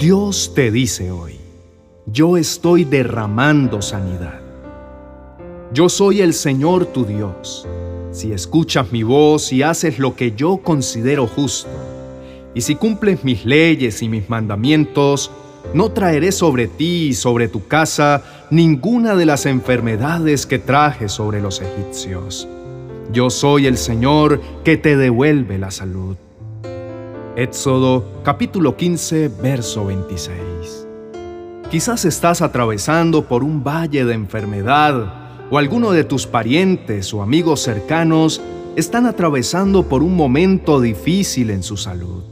Dios te dice hoy, yo estoy derramando sanidad. Yo soy el Señor tu Dios. Si escuchas mi voz y haces lo que yo considero justo, y si cumples mis leyes y mis mandamientos, no traeré sobre ti y sobre tu casa ninguna de las enfermedades que traje sobre los egipcios. Yo soy el Señor que te devuelve la salud. Éxodo capítulo 15, verso 26. Quizás estás atravesando por un valle de enfermedad o alguno de tus parientes o amigos cercanos están atravesando por un momento difícil en su salud.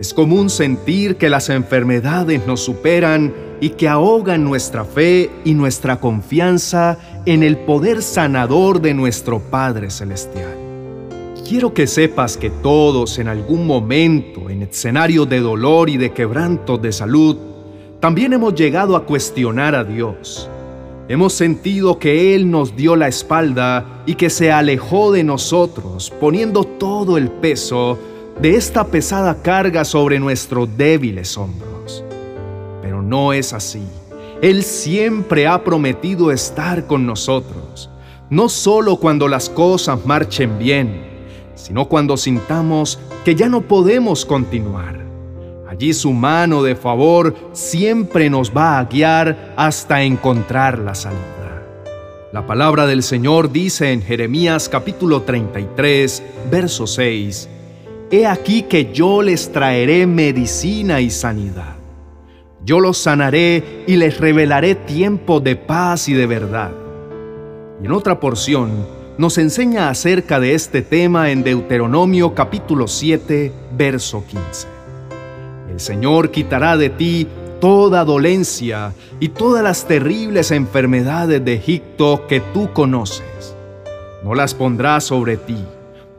Es común sentir que las enfermedades nos superan y que ahogan nuestra fe y nuestra confianza en el poder sanador de nuestro Padre Celestial. Quiero que sepas que todos en algún momento, en escenario de dolor y de quebranto de salud, también hemos llegado a cuestionar a Dios. Hemos sentido que Él nos dio la espalda y que se alejó de nosotros, poniendo todo el peso de esta pesada carga sobre nuestros débiles hombros. Pero no es así. Él siempre ha prometido estar con nosotros, no solo cuando las cosas marchen bien, sino cuando sintamos que ya no podemos continuar. Allí su mano de favor siempre nos va a guiar hasta encontrar la salida. La palabra del Señor dice en Jeremías capítulo 33, verso 6, He aquí que yo les traeré medicina y sanidad. Yo los sanaré y les revelaré tiempo de paz y de verdad. Y en otra porción nos enseña acerca de este tema en Deuteronomio capítulo 7, verso 15. El Señor quitará de ti toda dolencia y todas las terribles enfermedades de Egipto que tú conoces. No las pondrá sobre ti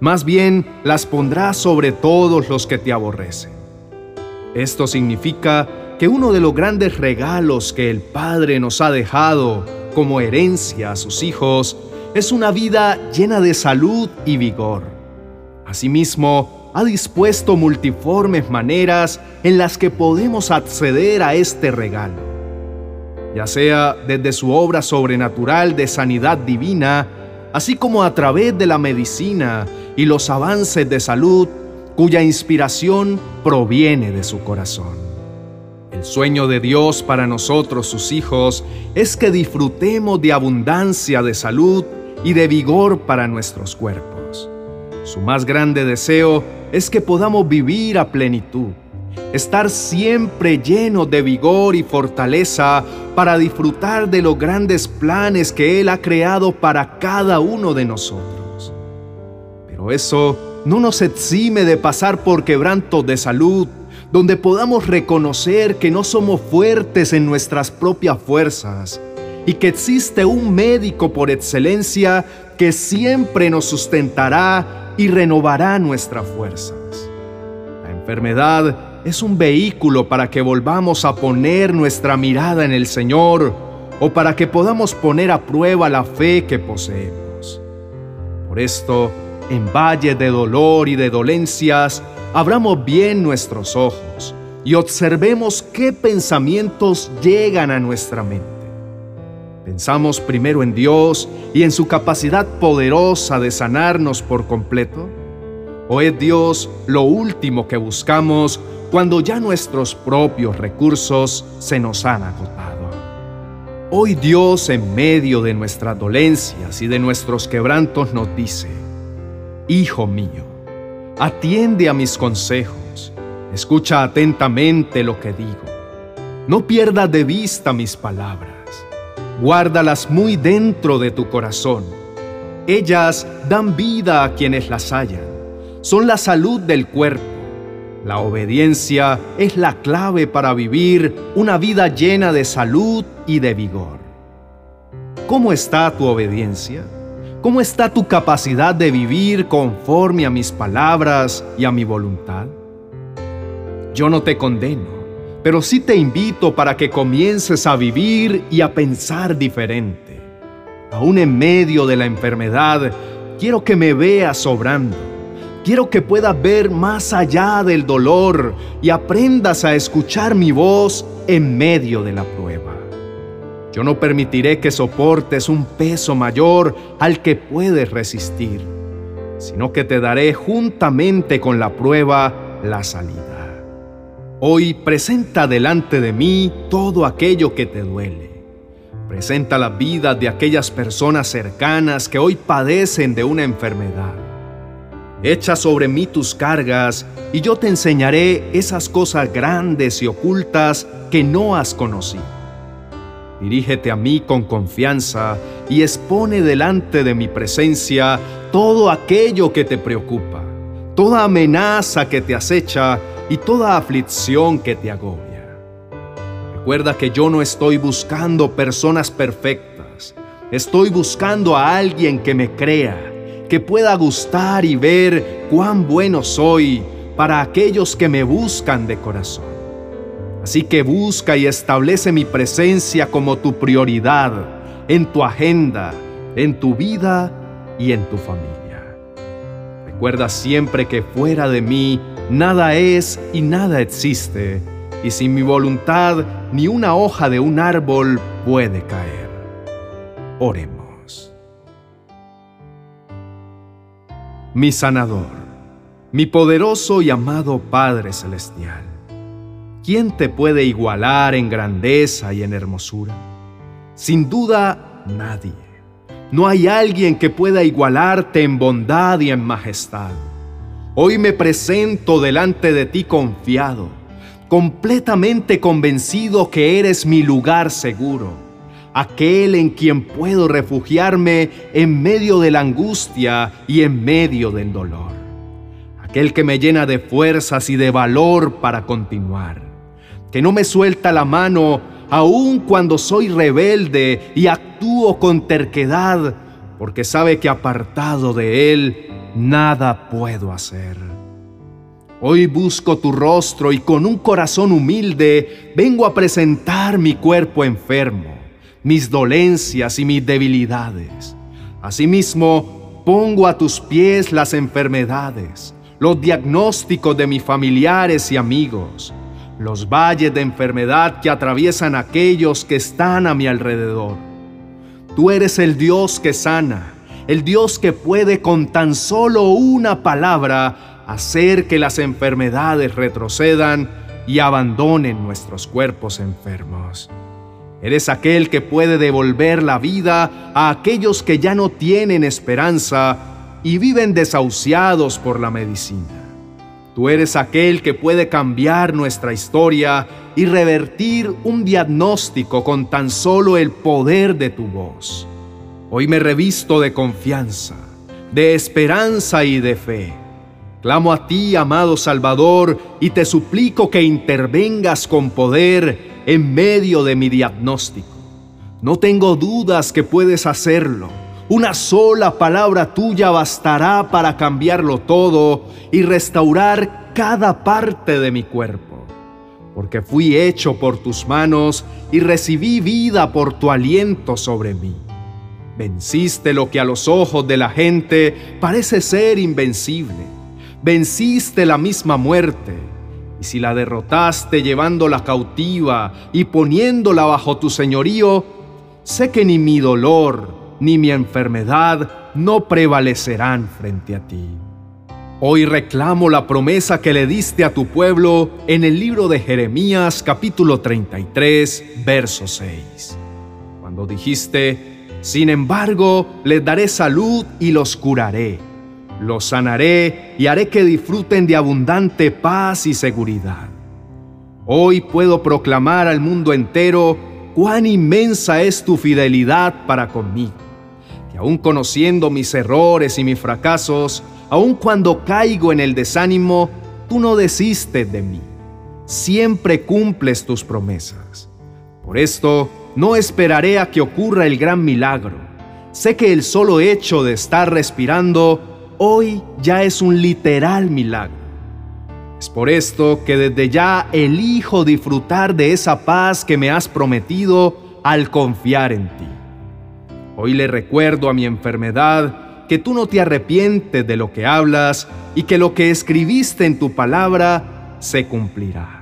más bien las pondrá sobre todos los que te aborrecen. Esto significa que uno de los grandes regalos que el Padre nos ha dejado como herencia a sus hijos es una vida llena de salud y vigor. Asimismo, ha dispuesto multiformes maneras en las que podemos acceder a este regalo, ya sea desde su obra sobrenatural de sanidad divina, así como a través de la medicina y los avances de salud cuya inspiración proviene de su corazón. El sueño de Dios para nosotros, sus hijos, es que disfrutemos de abundancia de salud y de vigor para nuestros cuerpos. Su más grande deseo es que podamos vivir a plenitud, estar siempre llenos de vigor y fortaleza para disfrutar de los grandes planes que Él ha creado para cada uno de nosotros eso no nos exime de pasar por quebrantos de salud, donde podamos reconocer que no somos fuertes en nuestras propias fuerzas y que existe un médico por excelencia que siempre nos sustentará y renovará nuestras fuerzas. La enfermedad es un vehículo para que volvamos a poner nuestra mirada en el Señor o para que podamos poner a prueba la fe que poseemos. Por esto, en valle de dolor y de dolencias, abramos bien nuestros ojos y observemos qué pensamientos llegan a nuestra mente. ¿Pensamos primero en Dios y en su capacidad poderosa de sanarnos por completo? ¿O es Dios lo último que buscamos cuando ya nuestros propios recursos se nos han agotado? Hoy Dios en medio de nuestras dolencias y de nuestros quebrantos nos dice, Hijo mío, atiende a mis consejos, escucha atentamente lo que digo. No pierdas de vista mis palabras, guárdalas muy dentro de tu corazón. Ellas dan vida a quienes las hallan, son la salud del cuerpo. La obediencia es la clave para vivir una vida llena de salud y de vigor. ¿Cómo está tu obediencia? ¿Cómo está tu capacidad de vivir conforme a mis palabras y a mi voluntad? Yo no te condeno, pero sí te invito para que comiences a vivir y a pensar diferente. Aún en medio de la enfermedad, quiero que me veas obrando. Quiero que puedas ver más allá del dolor y aprendas a escuchar mi voz en medio de la prueba. Yo no permitiré que soportes un peso mayor al que puedes resistir, sino que te daré juntamente con la prueba la salida. Hoy presenta delante de mí todo aquello que te duele. Presenta la vida de aquellas personas cercanas que hoy padecen de una enfermedad Echa sobre mí tus cargas, y yo te enseñaré esas cosas grandes y ocultas que no has conocido. Dirígete a mí con confianza y expone delante de mi presencia todo aquello que te preocupa, toda amenaza que te acecha y toda aflicción que te agobia. Recuerda que yo no estoy buscando personas perfectas, estoy buscando a alguien que me crea que pueda gustar y ver cuán bueno soy para aquellos que me buscan de corazón. Así que busca y establece mi presencia como tu prioridad en tu agenda, en tu vida y en tu familia. Recuerda siempre que fuera de mí nada es y nada existe, y sin mi voluntad ni una hoja de un árbol puede caer. Oremos. mi sanador, mi poderoso y amado Padre Celestial. ¿Quién te puede igualar en grandeza y en hermosura? Sin duda, nadie. No hay alguien que pueda igualarte en bondad y en majestad. Hoy me presento delante de ti confiado, completamente convencido que eres mi lugar seguro aquel en quien puedo refugiarme en medio de la angustia y en medio del dolor, aquel que me llena de fuerzas y de valor para continuar, que no me suelta la mano aun cuando soy rebelde y actúo con terquedad, porque sabe que apartado de Él nada puedo hacer. Hoy busco tu rostro y con un corazón humilde vengo a presentar mi cuerpo enfermo mis dolencias y mis debilidades. Asimismo, pongo a tus pies las enfermedades, los diagnósticos de mis familiares y amigos, los valles de enfermedad que atraviesan aquellos que están a mi alrededor. Tú eres el Dios que sana, el Dios que puede con tan solo una palabra hacer que las enfermedades retrocedan y abandonen nuestros cuerpos enfermos. Eres aquel que puede devolver la vida a aquellos que ya no tienen esperanza y viven desahuciados por la medicina. Tú eres aquel que puede cambiar nuestra historia y revertir un diagnóstico con tan solo el poder de tu voz. Hoy me revisto de confianza, de esperanza y de fe. Clamo a ti, amado Salvador, y te suplico que intervengas con poder en medio de mi diagnóstico. No tengo dudas que puedes hacerlo. Una sola palabra tuya bastará para cambiarlo todo y restaurar cada parte de mi cuerpo. Porque fui hecho por tus manos y recibí vida por tu aliento sobre mí. Venciste lo que a los ojos de la gente parece ser invencible. Venciste la misma muerte y si la derrotaste llevándola cautiva y poniéndola bajo tu señorío, sé que ni mi dolor ni mi enfermedad no prevalecerán frente a ti. Hoy reclamo la promesa que le diste a tu pueblo en el libro de Jeremías capítulo 33, verso 6. Cuando dijiste, sin embargo, les daré salud y los curaré los sanaré y haré que disfruten de abundante paz y seguridad. Hoy puedo proclamar al mundo entero cuán inmensa es tu fidelidad para conmigo, que aun conociendo mis errores y mis fracasos, aun cuando caigo en el desánimo, tú no desistes de mí. Siempre cumples tus promesas. Por esto, no esperaré a que ocurra el gran milagro. Sé que el solo hecho de estar respirando hoy ya es un literal milagro. Es por esto que desde ya elijo disfrutar de esa paz que me has prometido al confiar en ti. Hoy le recuerdo a mi enfermedad que tú no te arrepientes de lo que hablas y que lo que escribiste en tu palabra se cumplirá.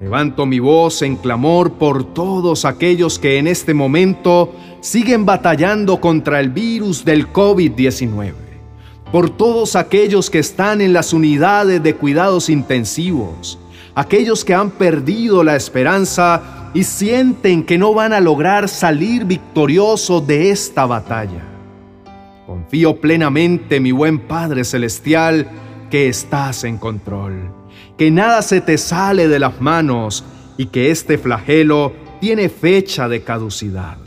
Levanto mi voz en clamor por todos aquellos que en este momento siguen batallando contra el virus del COVID-19, por todos aquellos que están en las unidades de cuidados intensivos, aquellos que han perdido la esperanza y sienten que no van a lograr salir victoriosos de esta batalla. Confío plenamente, mi buen Padre Celestial, que estás en control, que nada se te sale de las manos y que este flagelo tiene fecha de caducidad,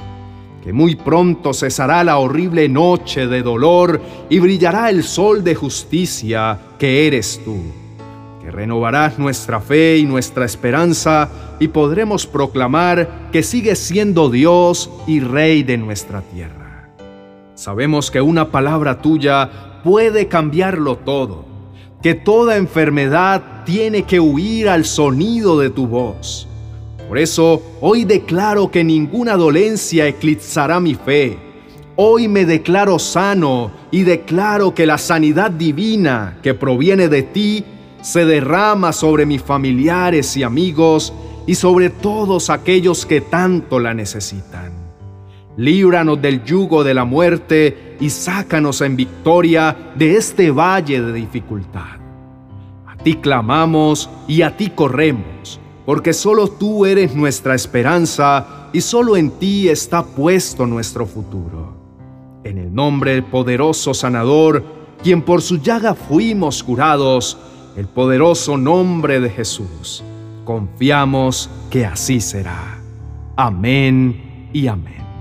que muy pronto cesará la horrible noche de dolor y brillará el sol de justicia que eres tú que renovarás nuestra fe y nuestra esperanza y podremos proclamar que sigues siendo Dios y Rey de nuestra tierra. Sabemos que una palabra tuya puede cambiarlo todo, que toda enfermedad tiene que huir al sonido de tu voz. Por eso hoy declaro que ninguna dolencia eclipsará mi fe. Hoy me declaro sano y declaro que la sanidad divina que proviene de ti se derrama sobre mis familiares y amigos y sobre todos aquellos que tanto la necesitan. Líbranos del yugo de la muerte y sácanos en victoria de este valle de dificultad. A ti clamamos y a ti corremos, porque solo tú eres nuestra esperanza y solo en ti está puesto nuestro futuro. En el nombre del poderoso sanador, quien por su llaga fuimos curados, el poderoso nombre de Jesús. Confiamos que así será. Amén y amén.